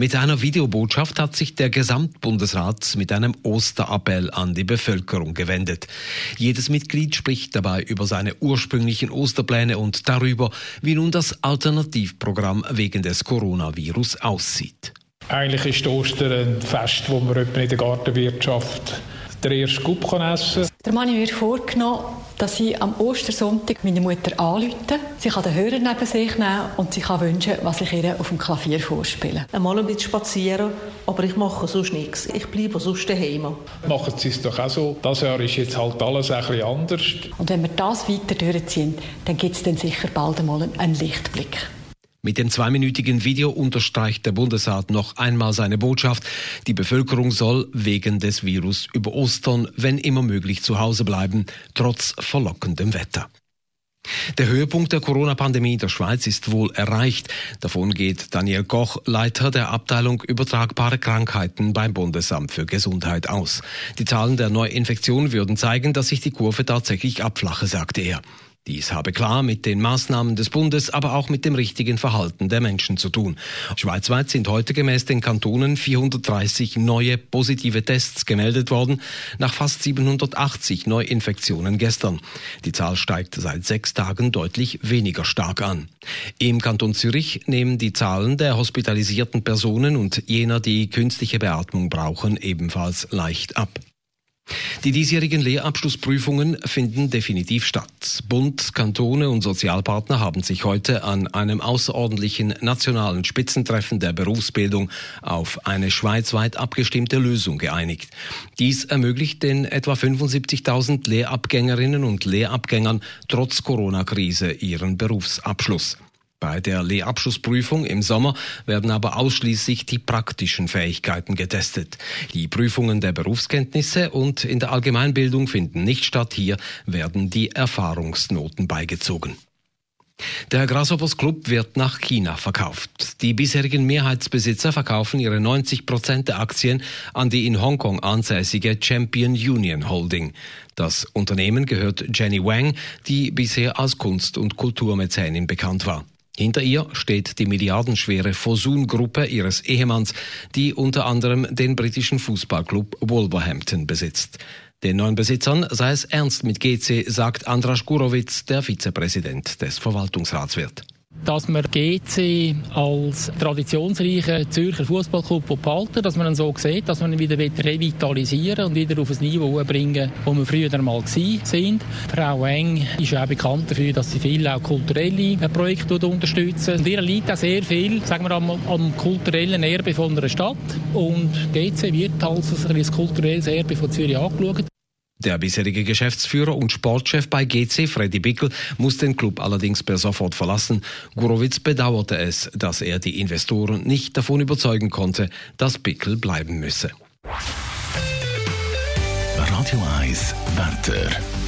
Mit einer Videobotschaft hat sich der Gesamtbundesrat mit einem Osterappell an die Bevölkerung gewendet. Jedes Mitglied spricht dabei über seine ursprünglichen Osterpläne und darüber, wie nun das Alternativprogramm wegen des Coronavirus aussieht. Eigentlich ist Ostern ein Fest, wo man in der Gartenwirtschaft den ersten Gub essen kann. Der Mann hat mir vorgenommen, dass ich am Ostersonntag meine Mutter anrufe. Sie kann den Hörer neben sich nehmen und sie kann wünschen, was ich ihr auf dem Klavier vorspiele. Einmal ein bisschen spazieren, aber ich mache sonst nichts. Ich bleibe sonst daheim. Machen Sie es doch auch so. Das Jahr ist jetzt halt alles ein bisschen anders. Und wenn wir das weiter durchziehen, dann gibt es dann sicher bald einmal einen Lichtblick. Mit dem zweiminütigen Video unterstreicht der Bundesrat noch einmal seine Botschaft. Die Bevölkerung soll wegen des Virus über Ostern, wenn immer möglich, zu Hause bleiben, trotz verlockendem Wetter. Der Höhepunkt der Corona-Pandemie in der Schweiz ist wohl erreicht. Davon geht Daniel Koch, Leiter der Abteilung übertragbare Krankheiten beim Bundesamt für Gesundheit aus. Die Zahlen der Neuinfektionen würden zeigen, dass sich die Kurve tatsächlich abflache, sagte er. Dies habe klar mit den Maßnahmen des Bundes, aber auch mit dem richtigen Verhalten der Menschen zu tun. Schweizweit sind heute gemäß den Kantonen 430 neue positive Tests gemeldet worden, nach fast 780 Neuinfektionen gestern. Die Zahl steigt seit sechs Tagen deutlich weniger stark an. Im Kanton Zürich nehmen die Zahlen der hospitalisierten Personen und jener, die künstliche Beatmung brauchen, ebenfalls leicht ab. Die diesjährigen Lehrabschlussprüfungen finden definitiv statt. Bund, Kantone und Sozialpartner haben sich heute an einem außerordentlichen nationalen Spitzentreffen der Berufsbildung auf eine schweizweit abgestimmte Lösung geeinigt. Dies ermöglicht den etwa 75.000 Lehrabgängerinnen und Lehrabgängern trotz Corona-Krise ihren Berufsabschluss. Bei der Lehrabschlussprüfung im Sommer werden aber ausschließlich die praktischen Fähigkeiten getestet. Die Prüfungen der Berufskenntnisse und in der Allgemeinbildung finden nicht statt. Hier werden die Erfahrungsnoten beigezogen. Der Grasshoppers Club wird nach China verkauft. Die bisherigen Mehrheitsbesitzer verkaufen ihre 90 Prozent der Aktien an die in Hongkong ansässige Champion Union Holding. Das Unternehmen gehört Jenny Wang, die bisher als Kunst- und Kulturmäzenin bekannt war. Hinter ihr steht die milliardenschwere Fosun-Gruppe ihres Ehemanns, die unter anderem den britischen Fußballclub Wolverhampton besitzt. Den neuen Besitzern sei es ernst mit GC, sagt Andras Gurowitz, der Vizepräsident des Verwaltungsratswirt dass wir GC als traditionsreichen Zürcher Fußballclub behalten, dass man ihn so sieht, dass man ihn wieder revitalisieren und wieder auf ein Niveau bringen, wo wir früher einmal sind. Frau Eng ist auch bekannt dafür, dass sie viel auch kulturelle Projekte unterstützen. Und ihr liegt auch sehr viel, sagen wir, am, am kulturellen Erbe von einer Stadt. Und GC wird als ein kulturelles Erbe von Zürich angeschaut. Der bisherige Geschäftsführer und Sportchef bei GC, Freddy Bickel, muss den Club allerdings per sofort verlassen. Gurowitz bedauerte es, dass er die Investoren nicht davon überzeugen konnte, dass Bickel bleiben müsse. Radio 1 Wetter.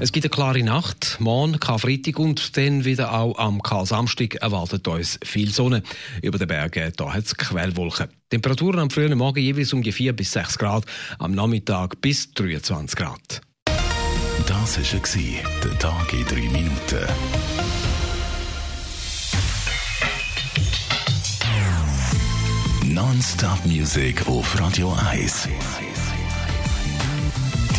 Es gibt eine klare Nacht, morgen Karfreitag und dann wieder auch am Karsamstag erwartet uns viel Sonne. Über den Bergen da hat es Quellwolken. Temperaturen am frühen Morgen jeweils um die 4 bis 6 Grad, am Nachmittag bis 23 Grad. Das war der Tag in 3 Minuten. Non-Stop Music auf Radio 1.